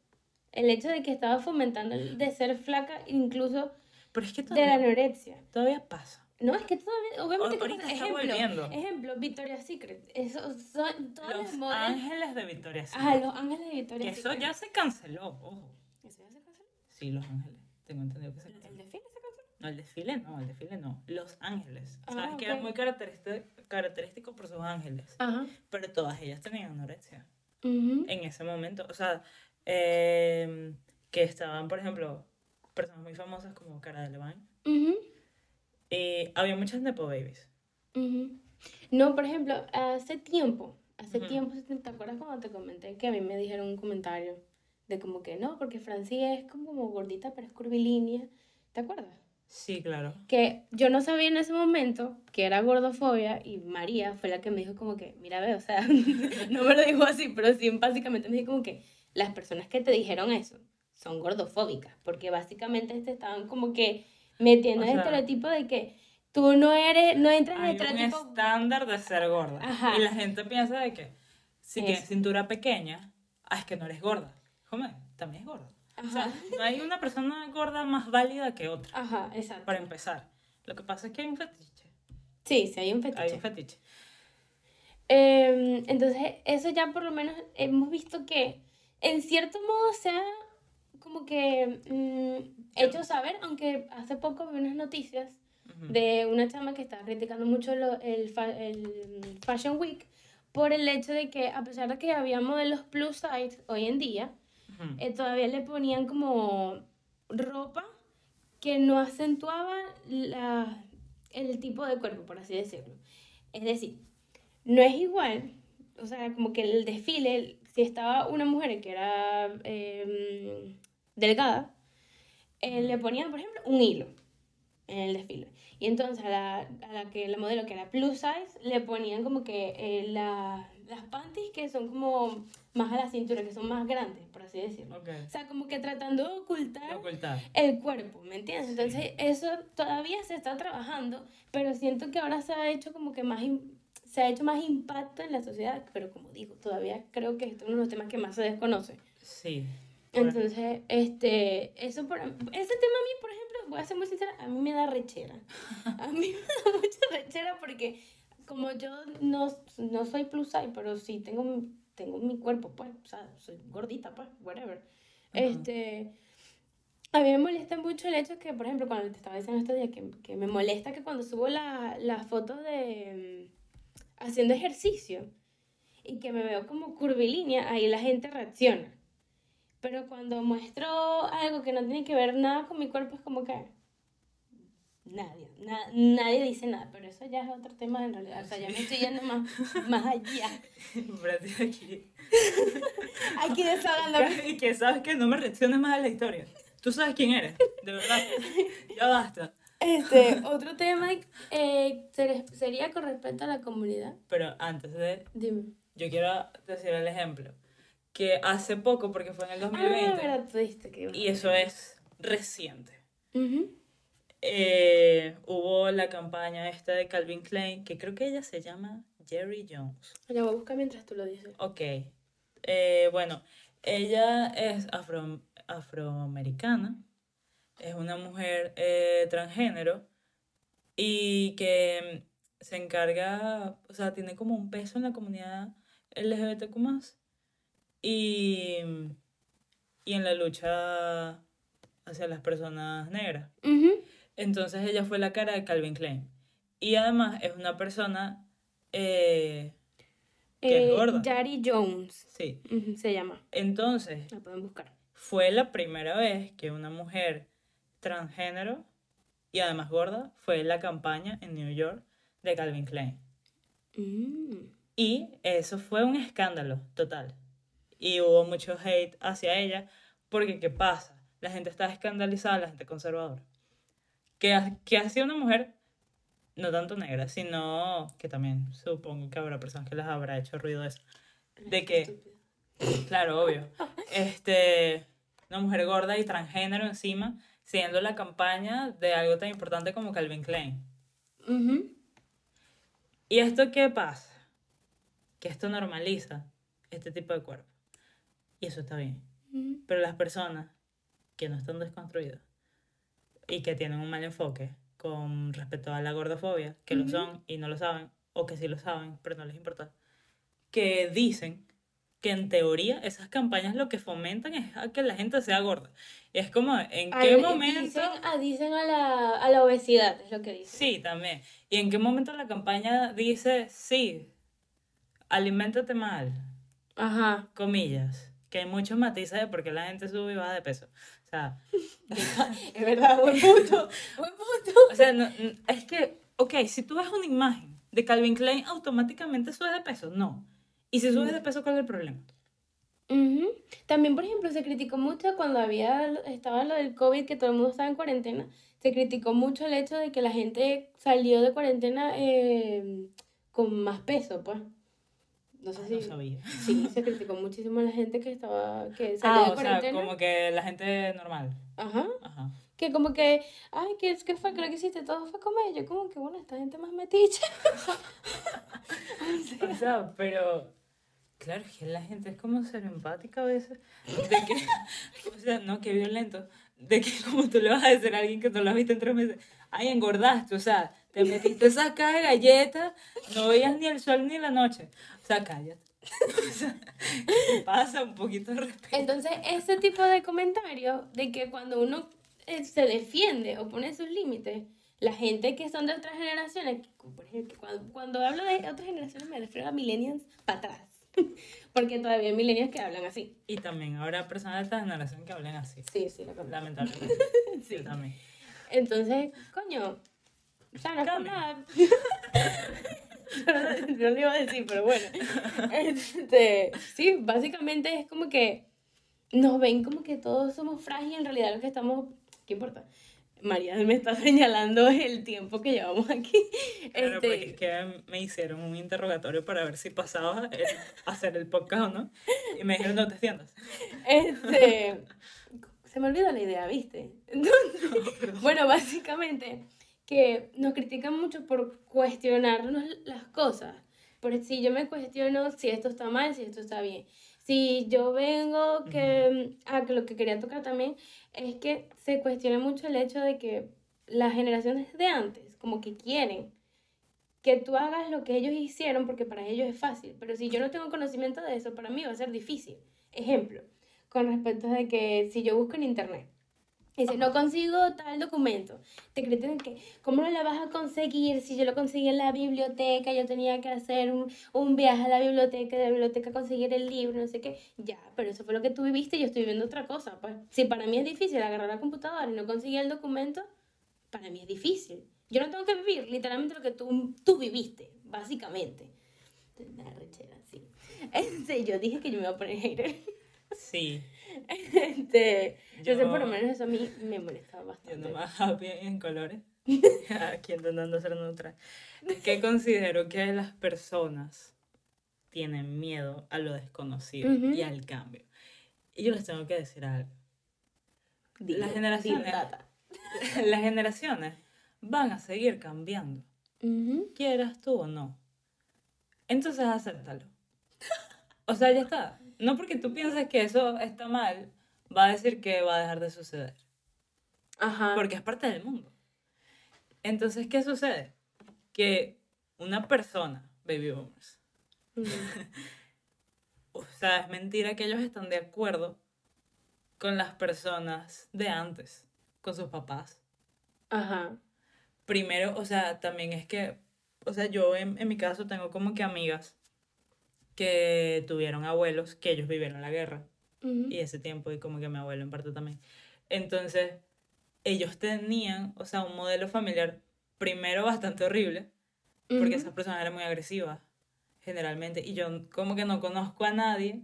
el hecho de que estaba fomentando de ser flaca, incluso pero es que de la todavía, anorexia. todavía pasa. No, es que todavía, obviamente, como- está ejemplo, volviendo. ejemplo, Victoria's Secret, eso son todas Los las modas. ángeles de Victoria Ajá, los ángeles de Que Victoria's eso Secret. ya se canceló, ojo. ¿Eso ya se canceló? Sí, los ángeles. Tengo entendido que se ¿El canceló. No, el desfile no, el desfile no. Los ángeles. Ah, Sabes que era muy característico, característico por sus ángeles. Ajá. Pero todas ellas tenían anorexia Ujú. en ese momento. O sea, eh, que estaban, por ejemplo, personas muy famosas como Cara Delevingne. Ujú. Y había muchas Nepo Babies. No, por ejemplo, hace tiempo, hace tiempo, ¿te acuerdas cuando te comenté que a mí me dijeron un comentario de como que no, porque Francia es como, como gordita, pero es curvilínea? ¿Te acuerdas? Sí, claro. Que yo no sabía en ese momento que era gordofobia y María fue la que me dijo como que, mira, ve, o sea, no me lo dijo así, pero sí básicamente me dijo como que las personas que te dijeron eso son gordofóbicas, porque básicamente te estaban como que metiendo O el estereotipo de que tú no eres, no entras en el un estándar de ser gorda. Ajá. Y la gente piensa de que Si tienes cintura pequeña, ah, es que no eres gorda. También es gorda. O sea, no hay una persona gorda más válida que otra, Ajá, exacto. para empezar. Lo que pasa es que hay un fetiche. Sí, sí, hay un fetiche. Hay un fetiche. Em, entonces, eso ya por lo menos hemos visto que en cierto modo se ha como que mm, hecho saber, aunque hace poco vi unas noticias Ujú. de una chama que estaba criticando mucho lo- el, fa- el Fashion Week por el hecho de que a pesar de que había modelos plus size hoy en día, Ujú. eh, todavía le ponían como ropa que no acentuaba la, el tipo de cuerpo, por así decirlo. Es decir, no es igual, o sea, como que el desfile, si estaba una mujer que era em, delgada, eh, le ponían, por ejemplo, un hilo en el desfile. Y entonces a la, a la que la modelo que era plus size le ponían como que eh, la- las panties que son como más a la cintura, que son más grandes, por así decirlo. Ok. O sea, como que tratando de ocultar Ocultar. el cuerpo, ¿me entiendes? Entonces, eso todavía se está trabajando, pero siento que ahora se ha hecho como que más, se ha hecho más impacto en la sociedad, pero como digo, todavía creo que esto es uno de los temas que más se desconoce. Sí. Entonces, este, eso por, ese tema a mí, por ejemplo, voy a ser muy sincera, a mí me da rechera. A mí me da mucha rechera porque como yo no, no soy plus size, pero sí tengo, mi- tengo mi cuerpo, pues, o sea, soy gordita, pues, whatever. Este, a mí me molesta mucho el hecho que, por ejemplo, cuando te estaba diciendo este día, que, que me molesta que cuando subo la, la foto de mm, haciendo ejercicio y que me veo como curvilínea, ahí la gente reacciona. Pero cuando muestro algo que no tiene que ver nada con mi cuerpo, es como que nadie, na- nadie dice nada. Pero eso ya es otro tema en realidad. O sea, ya me estoy yendo más, más allá. Brati aquí. Aquí desahogándome. Y que sabes que no me reacciones más a la historia. Tú sabes quién eres, de verdad. Ya basta. Este, otro tema eh, ser- sería con respecto a la comunidad. Pero antes de, Dime. yo quiero decir el ejemplo. Que hace poco, porque fue en el Ah, 2020, verdad, tú que y eso es reciente. Ujú. Eh, hubo la campaña esta de Calvin Klein, que creo que ella se llama Jerry Jones. La voy a buscar mientras tú lo dices. Ok. Eh, bueno, ella es afro, afroamericana, es una mujer eh, transgénero y que mm, se encarga, o sea, tiene como un peso en la comunidad LGBTQ+, y, y en la lucha hacia las personas negras. Ujú. Entonces ella fue la cara de Calvin Klein. Y además es una persona, eh, Que es Eh, gorda. Yari Jones sí. se llama. Entonces La pueden buscar. fue la primera vez que una mujer transgénero y además gorda fue en la campaña en New York de Calvin Klein. Mm. Y eso fue un escándalo total. Y hubo mucho hate hacia ella porque ¿qué pasa? La gente estaba escandalizada, la gente conservadora. Que, ha- que hacía una mujer, no tanto negra, sino que también supongo que habrá personas que les habrá hecho ruido eso. De que, claro, obvio, este, una mujer gorda y transgénero encima, siendo la campaña de algo tan importante como Calvin Klein. Ujú. ¿Y esto qué pasa? Que esto normaliza este tipo de cuerpo. Y eso está bien. Ujú. Pero las personas que no están desconstruidas y que tienen un mal enfoque con respecto a la gordofobia, que lo son y no lo saben, o que sí lo saben, pero no les importa, que dicen que en teoría esas campañas lo que fomentan es a que la gente sea gorda. Y es como, ¿en qué momento? Dicen, ah, dicen a, la, a la obesidad, es lo que dicen. Sí, también. ¿Y en qué momento la campaña dice, sí, aliméntate mal, Ajá. comillas? Que hay muchos matices de por qué la gente sube y baja de peso. O sea, Es verdad, buen punto. buen punto. o sea no- es que, ok, si tú ves una imagen de Calvin Klein, automáticamente subes de peso. No. Y si subes de peso, ¿cuál es el problema? También, por ejemplo, se criticó mucho cuando había, estaba lo del COVID, que todo el mundo estaba en cuarentena, se criticó mucho el hecho de que la gente salió de cuarentena eh, con más peso, pues. No sé Ah, si... No sabía. Sí, se criticó muchísimo a la gente que estaba, que salió Ah, de o sea, cuarentena. como que la gente normal. Ajá. Ajá. Que como que, ay, ¿qué, qué fue? ¿Qué lo que hiciste? Todo fue comer. Yo como que, bueno, esta gente más metiche. O sea, pero Claro, que la gente es como ser empática a veces. De que, o sea, no, qué violento. De que como tú le vas a decir a alguien que no lo has visto en tres meses, ay, engordaste, o sea, te metiste esa caja de galletas, no veías ni el sol ni la noche. Sea, cállate. O sea, ¿qué pasa un poquito de respeto. Entonces, ese tipo de comentarios de que cuando uno eh, se defiende o pone sus límites, la gente que son de otras generaciones, por ejemplo, cuando, cuando hablo de otras generaciones me refiero a millennials para atrás. Porque todavía hay millennials que hablan así. Y también habrá personas de esta generación que hablen así. Sí, sí, lo conozco. Lamentablemente. Sí. Yo también. Entonces, coño, o sea, no es nada. no lo iba a decir, pero bueno. Este, sí, básicamente es como que nos ven como que todos somos frágiles, en realidad lo que estamos, ¿qué importa? María me está señalando el tiempo que llevamos aquí. Claro, Este, porque es que me hicieron un interrogatorio para ver si pasaba el- hacer el podcast o no. Y me dijeron, no te sientas. Este, se me olvidó la idea, ¿viste? Entonces, bueno, básicamente que nos critican mucho por cuestionarnos las cosas. Por si yo me cuestiono si esto está mal, si esto está bien. Si yo vengo que, ah, que lo que quería tocar también es que se cuestiona mucho el hecho de que las generaciones de antes como que quieren que tú hagas lo que ellos hicieron porque para ellos es fácil, pero si yo no tengo conocimiento de eso, para mí va a ser difícil. Ejemplo, con respecto de que si yo busco en internet, dice, no consigo tal documento, te critican que, ¿cómo no la vas a conseguir si yo lo conseguí en la biblioteca, yo tenía que hacer un, un viaje a la biblioteca, de la biblioteca conseguir el libro, no sé qué? Ya, pero eso fue lo que tú viviste y yo estoy viendo otra cosa. Pues si para mí es difícil agarrar la computadora y no conseguir el documento, para mí es difícil. Yo no tengo que vivir literalmente lo que tú, tú viviste, básicamente. Me da rechera, sí. Yo dije que yo me iba a poner hater. Sí, Este, yo sé Yo- por lo menos eso a mí me molestaba yo bastante. nomás happy en colores. Aquí intentando ser neutral. Que considero que las personas tienen miedo a lo desconocido Ujú. y al cambio. Y yo les tengo que decir algo. Dilo, las generaciones-. Las generaciones van a seguir cambiando. Ujú. quieras tú o no. Entonces acéptalo. O sea, ya está. No porque tú pienses que eso está mal, va a decir que va a dejar de suceder. Ajá. Porque es parte del mundo. Entonces, ¿qué sucede? Que una persona, baby boomers, Ujú. o sea, es mentira que ellos están de acuerdo con las personas de antes, con sus papás. Ajá. primero, o sea, también es que, o sea, yo en, en mi caso tengo como que amigas que tuvieron abuelos que ellos vivieron la guerra y ese tiempo y como que mi abuelo en parte también. Entonces, ellos tenían, o sea, un modelo familiar primero bastante horrible, porque esas personas eran muy agresivas, generalmente, y yo como que no conozco a nadie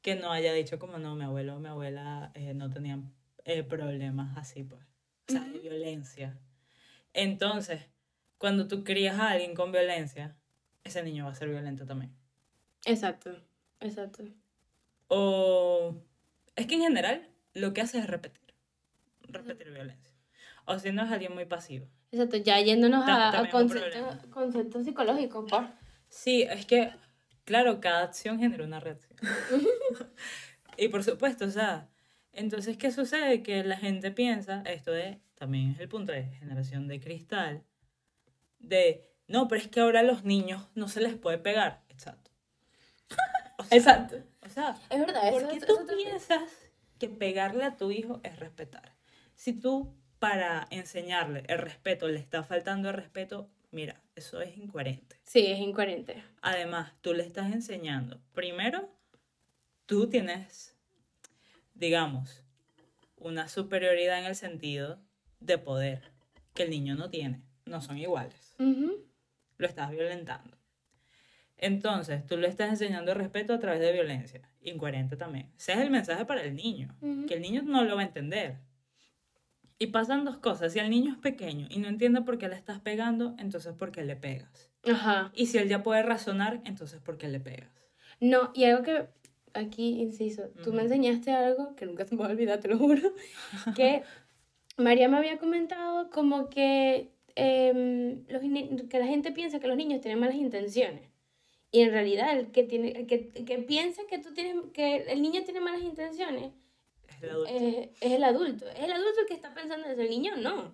que no haya dicho como no, mi abuelo o mi abuela eh, no tenían eh, problemas así, pues, o sea, de violencia. Entonces, cuando tú crías a alguien con violencia, ese niño va a ser violento también. Exacto, exacto. O es que en general lo que hace es repetir, repetir violencia. O si no es alguien muy pasivo. Exacto, ya yéndonos Ta- a, conceptos, conceptos psicológicos, por. Sí, es que, claro, cada acción genera una reacción. y por supuesto, o sea, entonces, ¿qué sucede? Que la gente piensa, esto de, también es el punto de generación de cristal, de, no, pero es que ahora a los niños no se les puede pegar. Exacto. O sea, Exacto. O sea, Es verdad, eso ¿por qué es- tú piensas que pegarle a tu hijo es respetar? Si tú para enseñarle el respeto le está faltando el respeto, mira, eso es incoherente. Sí, es incoherente. Además, tú le estás enseñando. Primero, tú tienes, digamos, una superioridad en el sentido de poder que el niño no tiene. No son iguales. Lo estás violentando. Entonces, tú le estás enseñando respeto a través de violencia. Incoherente también. Ese es el mensaje para el niño. Que el niño no lo va a entender. Y pasan dos cosas. Si el niño es pequeño y no entiende por qué le estás pegando, entonces ¿por qué le pegas? Ajá. Y si él ya puede razonar, entonces ¿por qué le pegas? No, y algo que aquí inciso, tú me enseñaste algo que nunca se me va a olvidar, te lo juro, que María me había comentado como que, em, los que la gente piensa que los niños tienen malas intenciones. Y en realidad el que, tiene, el que, el que piensa que, tú tienes, que el niño tiene malas intenciones Es el adulto. es, es el adulto. Es el adulto el que está pensando eso. El niño no.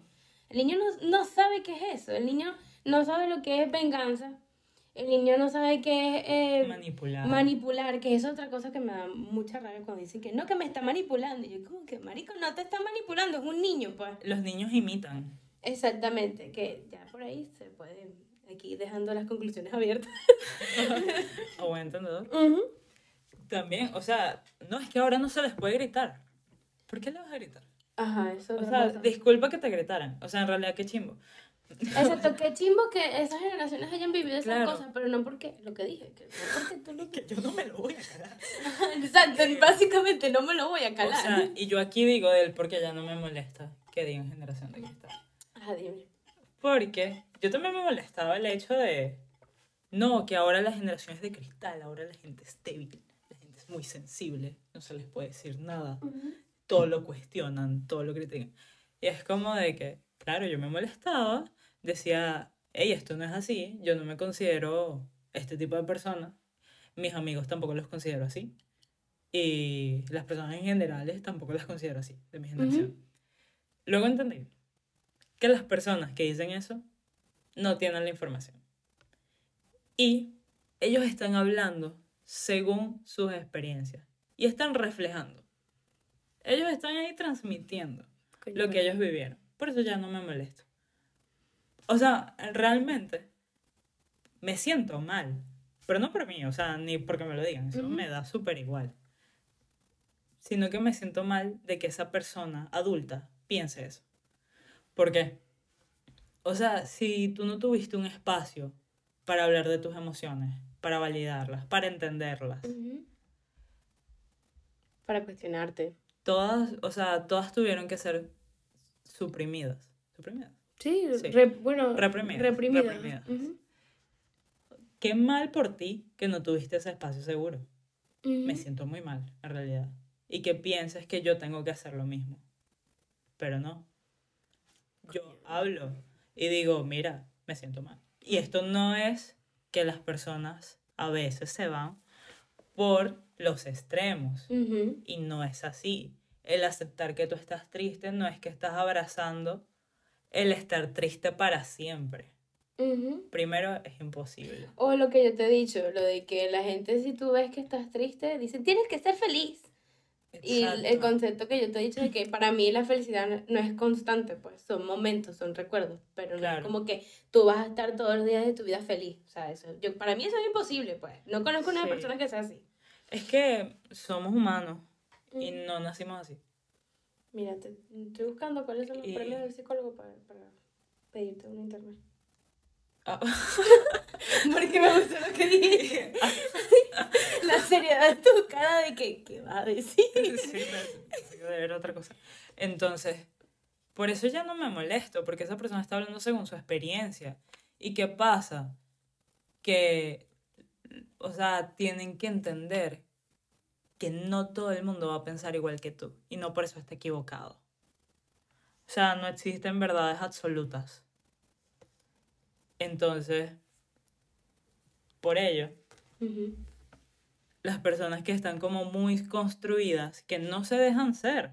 El niño no, no sabe qué es eso. El niño no sabe lo que es venganza. El niño no sabe qué es eh, Manipular. manipular, que es otra cosa que me da mucha rabia cuando dicen que no, que me está manipulando. Y yo, como que, marico, no te está manipulando, es un niño, pues. Los niños imitan. Exactamente, que ya por ahí se puede, aquí dejando las conclusiones abiertas. A buen entendedor. Ujú. También, o sea, no es que ahora no se les puede gritar. ¿Por qué le vas a gritar? Ajá, eso O sea, disculpa que te gritaran. O sea, en realidad, qué chimbo. Exacto, qué chimbo que esas generaciones hayan vivido esas Claro. cosas, pero no porque, lo que dije, que no porque tú lo Que yo no me lo voy a calar. Exacto, básicamente no me lo voy a O calar. sea, y yo aquí digo de él porque ya no me molesta que digan generación de cristal. Ah, dime. Porque yo también me molestaba el hecho de, no, que ahora la generación es de cristal, ahora la gente es débil, la gente es muy sensible, no se les puede decir nada, todo lo cuestionan, todo lo critican. Y es como de que, claro, yo me molestaba, decía, hey, esto no es así, yo no me considero este tipo de persona, mis amigos tampoco los considero así, y las personas en generales tampoco las considero así, de mi generación. Luego entendí que las personas que dicen eso no tienen la información. Y ellos están hablando según sus experiencias y están reflejando. Ellos están ahí transmitiendo lo que ellos vivieron. Por eso ya no me molesto. O sea, realmente me siento mal. Pero no por mí, o sea, ni porque me lo digan. Eso me da súper igual. Sino que me siento mal de que esa persona adulta piense eso. ¿Por qué? O sea, si tú no tuviste un espacio para hablar de tus emociones, para validarlas, para entenderlas. Para cuestionarte. todas, o sea, todas tuvieron que ser suprimidas. ¿Suprimidas? Sí, Sí. re- bueno, Reprimidas, reprimidas. reprimidas. Qué mal por ti que no tuviste ese espacio seguro. Me siento muy mal, en realidad. Y que pienses que yo tengo que hacer lo mismo. Pero no. Hablo y digo, mira, me siento mal. Y esto no es que las personas a veces se van por los extremos. Y no es así. El aceptar que tú estás triste no es que estás abrazando el estar triste para siempre. Primero, es imposible. O lo que yo te he dicho, lo de que la gente si tú ves que estás triste, dice, tienes que ser feliz. Y el, concepto que yo te he dicho de que para mí la felicidad no- es constante, pues son momentos, son recuerdos, pero no es como que tú vas a estar todos los días de tu vida feliz. O sea, eso, yo, para mí eso es imposible, pues. No conozco una Sí. persona que sea así. Es que somos humanos y Mm. no nacimos así. Mira, te- estoy buscando cuáles son los Y- premios del psicólogo para, para pedirte un internet. Ah, Porque me gustó lo que dije. la seriedad de tu cara de que, ¿qué va a decir? sí, otra cosa. Entonces, por eso ya no me molesto, porque esa persona está hablando según su experiencia. ¿Y qué pasa? Que, o sea, tienen que entender que no todo el mundo va a pensar igual que tú y no por eso está equivocado. O sea, no existen verdades absolutas. Entonces, por ello, las personas que están como muy construidas, que no se dejan ser.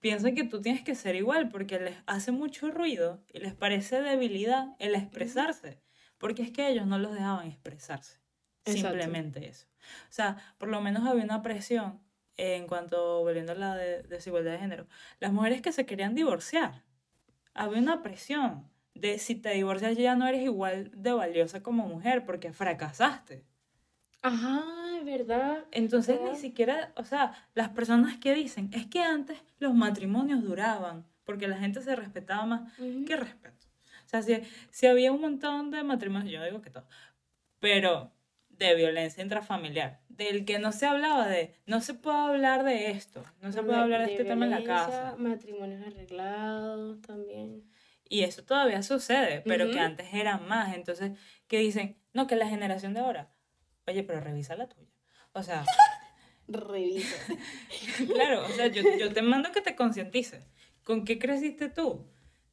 Piensan que tú tienes que ser igual porque les hace mucho ruido y les parece debilidad el expresarse, porque es que ellos no los dejaban expresarse. Exacto. Simplemente eso. O sea, por lo menos había una presión en cuanto, volviendo a la de- desigualdad de género, las mujeres que se querían divorciar, había una presión de si te divorcias ya no eres igual de valiosa como mujer porque fracasaste. Ajá, es verdad. Entonces ni siquiera, o sea, las personas que dicen, es que antes los matrimonios duraban, porque la gente se respetaba más. Ujú. ¿Qué respeto? O sea, si, si había un montón de matrimonios, yo digo que todo, pero de violencia intrafamiliar, del que no se hablaba de, no se puede hablar de esto, no se puede hablar de, este tema en la casa. Matrimonios arreglados también. Y eso todavía sucede, pero que antes era más. Entonces, que dicen, no, que la generación de ahora, oye, pero revisa la tuya. O sea, Revisa. Claro, o sea, yo, yo te mando que te concientices. ¿Con qué creciste tú?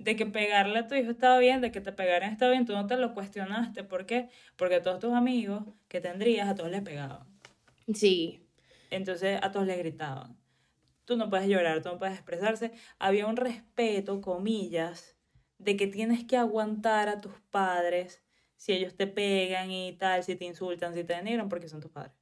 de que pegarle a tu hijo estaba bien, de que te pegaran estaba bien, tú no te lo cuestionaste. ¿Por qué? Porque a todos tus amigos que tendrías, a todos les pegaban. Sí. Entonces a todos les gritaban. Tú no puedes llorar, tú no puedes expresarse. Había un respeto, comillas, de que tienes que aguantar a tus padres si ellos te pegan y tal, si te insultan, si te denigran, porque son tus padres.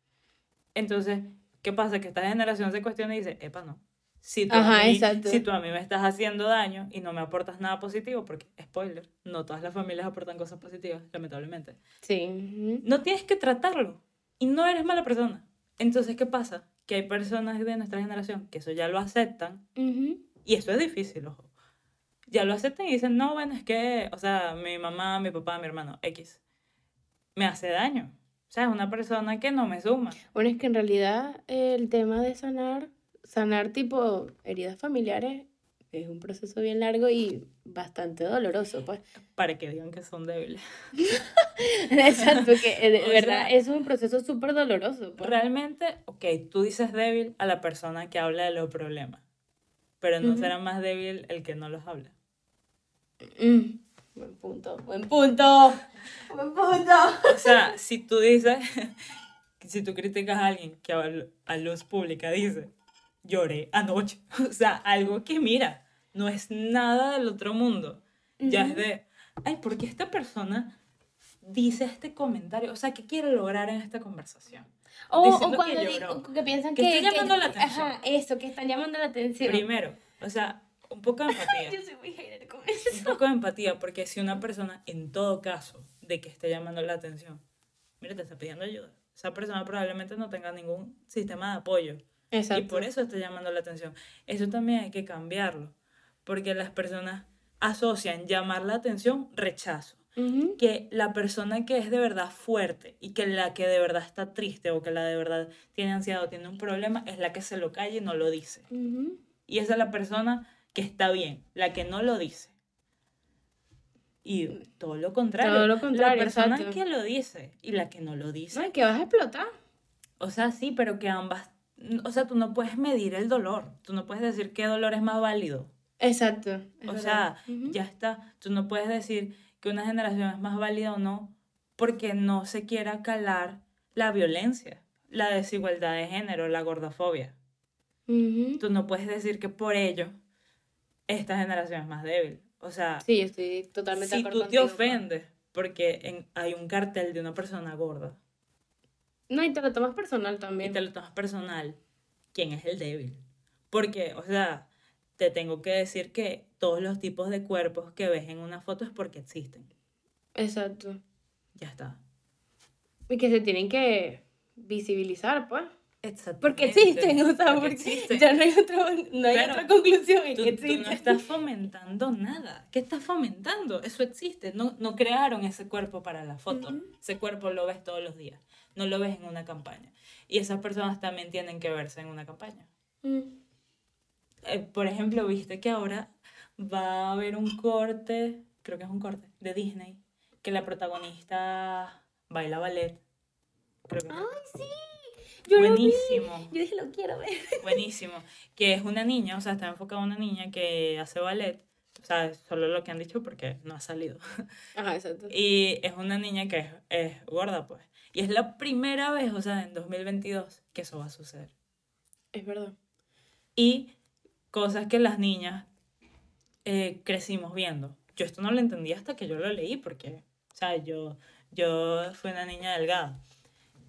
Entonces, ¿qué pasa? Que esta generación se cuestiona y dice, epa, no. Si tú, Ajá, a mí, si tú a mí me estás haciendo daño y no me aportas nada positivo, porque, spoiler, no todas las familias aportan cosas positivas, lamentablemente. Sí. No tienes que tratarlo y no eres mala persona. Entonces, ¿qué pasa? Que hay personas de nuestra generación que eso ya lo aceptan y eso es difícil, ojo. Ya lo aceptan y dicen, no, bueno, es que, o sea, mi mamá, mi papá, mi hermano, X, me hace daño. O sea, es una persona que no me suma. Bueno, es que en realidad el tema de sanar, sanar tipo heridas familiares es un proceso bien largo y bastante doloroso, pues. Para que digan que son débiles. Exacto, que eh, de O verdad sea- es un proceso súper doloroso, pues. Realmente, ok, tú dices débil a la persona que habla de los problemas, pero no será más débil el que no los habla. Mm, Buen punto, buen punto, buen punto. O sea, si tú dices, si tú criticas a alguien que a, a luz pública dice, lloré anoche, o sea, algo que mira, no es nada del otro mundo, ya es de, ay, ¿por qué esta persona dice este comentario? O sea, ¿qué quiere lograr en esta conversación? O, o que cuando di- lloró. o que piensan Que que, estoy llamando la atención. Ajá, eso, que están llamando la atención. Primero, o sea, un poco de empatía. Yo soy muy hater con un eso. poco de empatía, porque si una persona, en todo caso, de que esté llamando la atención, mira, te está pidiendo ayuda. Esa persona probablemente no tenga ningún sistema de apoyo. Exacto. Y por eso está llamando la atención. Eso también hay que cambiarlo, porque las personas asocian llamar la atención rechazo. Que la persona que es de verdad fuerte y que la que de verdad está triste o que la de verdad tiene ansiedad o tiene un problema es la que se lo calla y no lo dice. Y esa es la persona que está bien, la que no lo dice. Y todo lo contrario. Todo lo contrario, La persona exacto. que lo dice y la que no lo dice. Ay, que vas a explotar. O sea, sí, pero que ambas... O sea, tú no puedes medir el dolor. Tú no puedes decir qué dolor es más válido. Exacto. o verdad. sea, ya está. Tú no puedes decir que una generación es más válida o no porque no se quiera calar la violencia, la desigualdad de género, la gordofobia. Tú no puedes decir que por ello esta generación es más débil. O sea, Sí, estoy totalmente si tú te ofendes porque en- hay un cartel de una persona gorda No, y te lo tomas personal y también. te lo tomas personal, ¿quién es el débil? Porque, o sea, te tengo que decir que todos los tipos de cuerpos que ves en una foto es porque existen. Exacto. Ya está. Y que se tienen que visibilizar, pues. Exacto. Porque existen, o sea, porque existen. ya no hay, otro, no hay Claro. otra conclusión, es Tú, que tú existen. no estás fomentando nada. ¿Qué estás fomentando? Eso existe. No, no crearon ese cuerpo para la foto. Ese cuerpo lo ves todos los días. No lo ves en una campaña. Y esas personas también tienen que verse en una campaña. Mm. Eh, por ejemplo, viste que ahora va a haber un corte, creo que es un corte, de Disney, que la protagonista baila ballet. Creo que ¡Ay, sí! Yo lo vi. Buenísimo. Yo dije, lo quiero ver. Buenísimo. Que es una niña, o sea, está enfocada en una niña que hace ballet. O sea, solo lo que han dicho porque no ha salido. Ajá, exacto. Y es una niña que es, es gorda, pues. Y es la primera vez, o sea, en 2022, que eso va a suceder. Es verdad. Y cosas que las niñas eh, crecimos viendo. Yo esto no lo entendí hasta que yo lo leí, porque, o sea, yo, yo fui una niña delgada.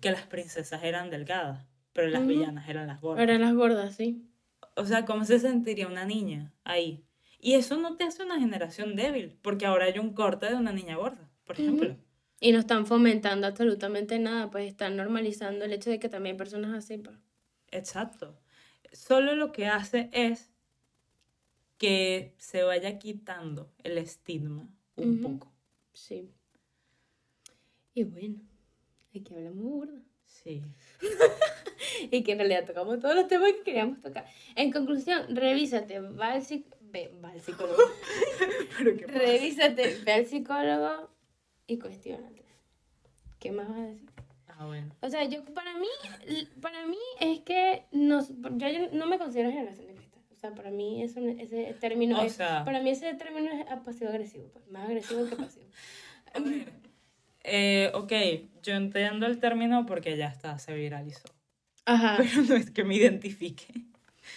Que las princesas eran delgadas, pero las villanas eran las gordas. Eran las gordas, sí. O sea, ¿cómo se sentiría una niña ahí? Y eso no te hace una generación débil, porque ahora hay un corte de una niña gorda, por ejemplo. Y no están fomentando absolutamente nada, pues están normalizando el hecho de que también hay personas así, pues. Exacto. Solo lo que hace es que se vaya quitando el estigma un poco. Sí. Y bueno, aquí hablamos burda. Sí. Y que en realidad tocamos todos los temas que queríamos tocar. En conclusión, revísate, va al, psic- ve- va al psicólogo. Pero qué revísate, ve al psicólogo y cuestiónate. ¿Qué más vas a decir? Ah, bueno. O sea, yo para mí, para mí es que nos, yo, yo no me considero generación de cristal. O sea, para mí eso, ese término O es, sea- para mí ese término es pasivo-agresivo, pues, más agresivo que pasivo. A ver, eh, ok, yo entiendo el término porque ya está, se viralizó. Ajá. Pero no es que me identifique.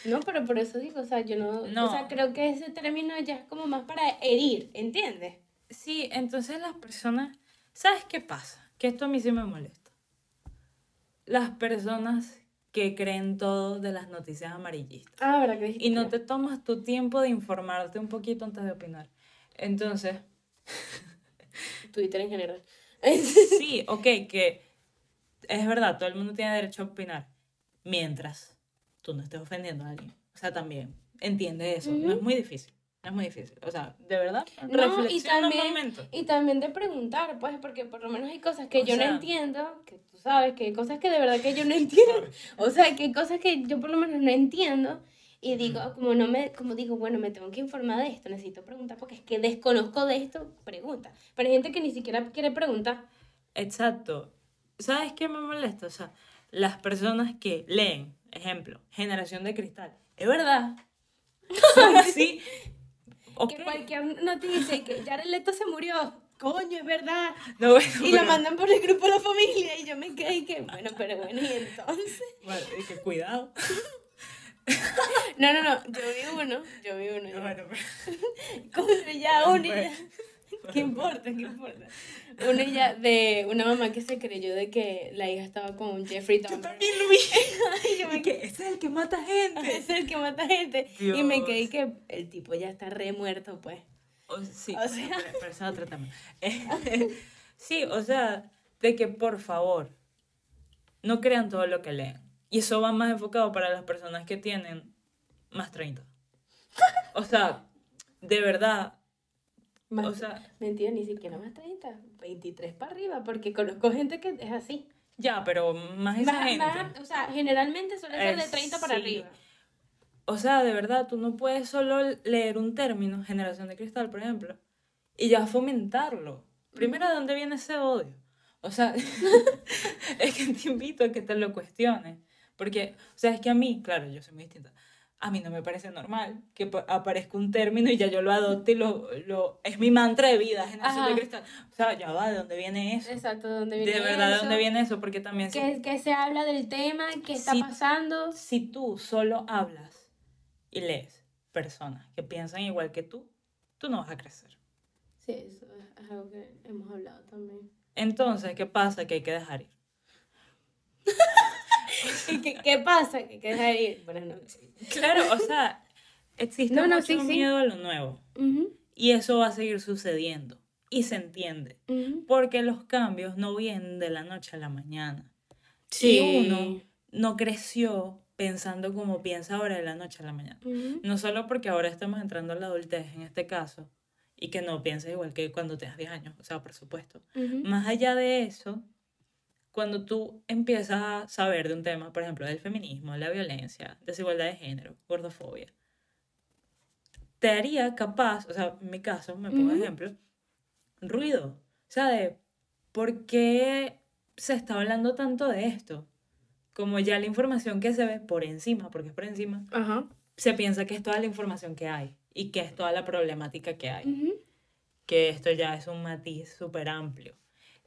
No, pero por eso digo, o sea, yo no, No. o sea, creo que ese término ya es como más para herir, ¿entiendes? Sí, entonces las personas, ¿sabes qué pasa? Que esto a mí sí me molesta. Las personas que creen todo de las noticias amarillistas. Ah, ¿verdad que dijiste? Y no te tomas tu tiempo de informarte un poquito antes de opinar. Entonces, Twitter en general. sí, ok, que es verdad, todo el mundo tiene derecho a opinar. Mientras tú no estés ofendiendo a alguien. O sea, también, entiende eso. No es muy difícil. No es muy difícil. O sea, de verdad, No, y un también, momento. y también de preguntar, pues, porque por lo menos hay cosas que O yo sea- no entiendo, que tú sabes, que hay cosas que de verdad que yo no entiendo. O sea, que hay cosas que yo por lo menos no entiendo y digo, como no me, como digo, bueno, me tengo que informar de esto, necesito preguntar porque es que desconozco de esto, pregunta. Pero hay gente que ni siquiera quiere preguntar. Exacto. ¿Sabes qué me molesta? O sea, las personas que leen, ejemplo, Generación de Cristal. Es verdad. Son así. Ok. Que cualquier noticia que Jared Leto se murió, coño, es verdad. No, bueno, Y lo pero- mandan por el grupo de la familia y yo me quedé y que, bueno, pero bueno, y entonces... Bueno, y que cuidado. No, no, no, yo vi uno, yo vi uno. ya. Bueno, pero- Como ya uno y ya. ¿Qué importa? ¿Qué importa? Uno y ya de una mamá que se creyó de que la hija estaba con un Jeffrey Yo Dahmer. también lo vi. Ay, yo me Y que ese es el que mata gente. Es el que mata gente. Y me Dios. quedé que el tipo ya está re muerto, pues. O, sí, O sea- pero, pero eso es otro tema. sí, o sea, de que por favor, no crean todo lo que leen. Y eso va más enfocado para las personas que tienen más 30. O sea, de verdad, Más, o sea, mentira, ni siquiera más 30, 23 para arriba, porque conozco gente que es así. ya, pero más esa Más- gente. más- o sea, generalmente suele ser de Eh, 30 para sí. arriba. O sea, de verdad, tú no puedes solo leer un término, generación de cristal, por ejemplo, y ya fomentarlo. Primero, ¿de dónde viene ese odio? O sea, es que te invito a que te lo cuestiones. Porque, o sea, es que a mí, claro, yo soy muy distinta. A mí no me parece normal que pa- aparezca un término y ya yo lo adopte y lo, lo... Es mi mantra de vida, generación de cristal. O sea, ya va, ¿de dónde viene eso? Exacto, ¿de dónde viene De verdad, ¿de eso? dónde viene eso? Porque también... si- Que, que se habla del tema, qué está Sí. pasando. si tú solo hablas y lees personas que piensan igual que tú, tú no vas a crecer. Sí, eso es algo que hemos hablado también. Entonces, ¿qué pasa? Que hay que dejar ir. ¿Y ¿Qué, qué pasa? Que dejar ir. Buenas noches. Claro, o sea, existe No, no, mucho sí, sí. miedo a lo nuevo Ujú, y eso va a seguir sucediendo y se entiende ujú. porque los cambios no vienen de la noche a la mañana. Sí. Y uno no creció pensando como piensa ahora de la noche a la mañana. Ujú. No solo porque ahora estamos entrando a la adultez en este caso y que no pienses igual que cuando tenías 10 años, o sea, por supuesto. Más allá de eso, cuando tú empiezas a saber de un tema, por ejemplo, del feminismo, la violencia, desigualdad de género, gordofobia, te haría capaz, o sea, en mi caso, me pongo de Ujú. ejemplo, ruido. O sea, de por qué se está hablando tanto de esto. Como ya la información que se ve por encima, porque es por encima, Ajá. se piensa que es toda la información que hay y que es toda la problemática que hay Ujú. que esto ya es un matiz súper amplio.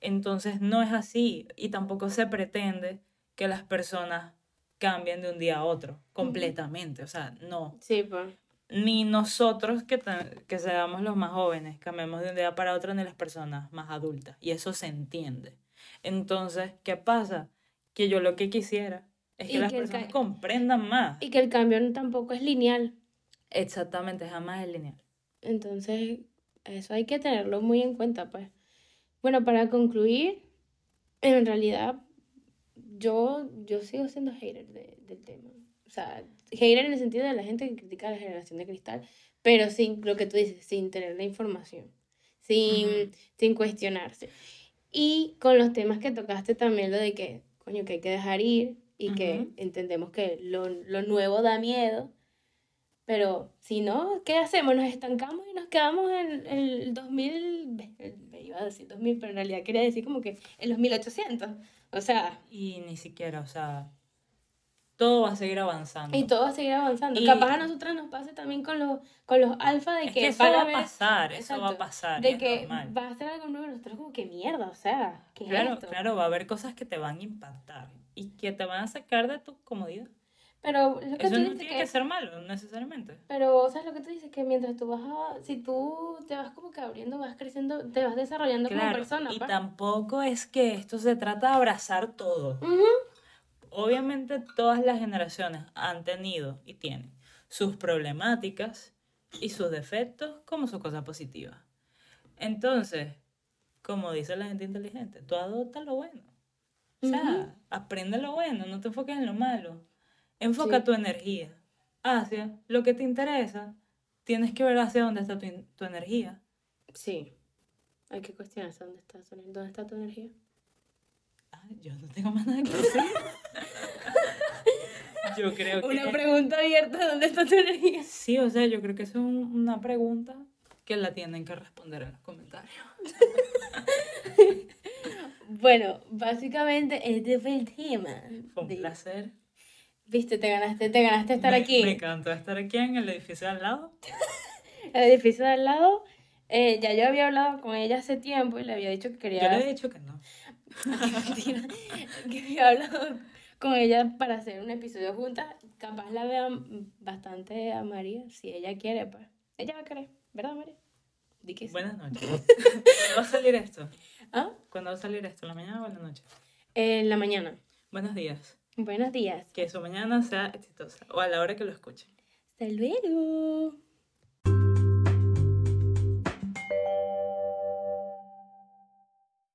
Entonces no es así y tampoco se pretende que las personas cambien de un día a otro completamente. O sea, no. Sí, pues. Ni nosotros que, que seamos los más jóvenes cambiemos de un día para otro ni las personas más adultas. Y eso se entiende. Entonces, ¿qué pasa? Que yo lo que quisiera es que Y las que personas comprendan más. Y que el cambio tampoco es lineal. Exactamente, jamás es lineal. Entonces, eso hay que tenerlo muy en cuenta, pues. Bueno, para concluir, en realidad, yo, yo sigo siendo hater de- del tema. O sea, hater en el sentido de la gente que critica la generación de cristal, pero sin lo que tú dices, sin tener la información, sin, sin cuestionarse. Y con los temas que tocaste también, lo de que, coño, que hay que dejar ir y que entendemos que lo, lo nuevo da miedo, pero si no, ¿qué hacemos? Nos estancamos y nos quedamos en el 2000, me iba a decir 2000, pero en realidad quería decir como que en los 1800. O sea, Y ni siquiera, o sea, todo va a seguir avanzando. Y todo va a seguir avanzando. Y- Capaz a nosotras nos pase también con los, con los alfa de es que, que eso va a pasar, eso va a pasar. De es que normal. va a ser algo nuevo nosotros como que mierda, o sea, ¿qué es Claro, esto? claro, va a haber cosas que te van a impactar y que te van a sacar de tu comodidad. Pero lo que Eso tú no dices tiene que, que ser malo, necesariamente. pero sabes lo que tú dices que mientras tú vas a, si tú te vas como que abriendo, vas creciendo, te vas desarrollando como persona, y pa. tampoco es que esto se trata de abrazar todo. Obviamente todas las generaciones han tenido y tienen sus problemáticas y sus defectos como sus cosas positivas. Entonces, como dice la gente inteligente, tú adopta lo bueno. O sea, aprende lo bueno, no te enfoques en lo malo. Enfoca Sí. tu energía hacia lo que te interesa. Tienes que ver hacia dónde está tu, tu energía. Sí. Hay que cuestionarse dónde está, tu- dónde está tu energía. Ah, yo no tengo más nada que decir. yo creo que... Una pregunta abierta, ¿dónde está tu energía? Sí, o sea, yo creo que es un- una pregunta que la tienen que responder en los comentarios. Bueno, básicamente este fue el tema. Fue un de- placer. Viste, te ganaste, te ganaste estar Me- aquí. Me encantó estar aquí en el edificio de al lado. El edificio de al lado. eh, ya yo había hablado con ella hace tiempo y le había dicho que Yo quería. le he dicho que no. Que había hablado con ella para hacer un episodio juntas. Capaz la vean bastante a María, si ella quiere, pues. Ella va a querer, ¿verdad, María? Di que sí. Buenas noches. ¿Cuándo va a salir esto? ¿Ah? ¿Cuándo va a salir esto? ¿En la mañana o en la noche? En la mañana. Buenos días. Buenos días. Que su mañana sea exitosa. O a la hora que lo escuchen. Hasta luego.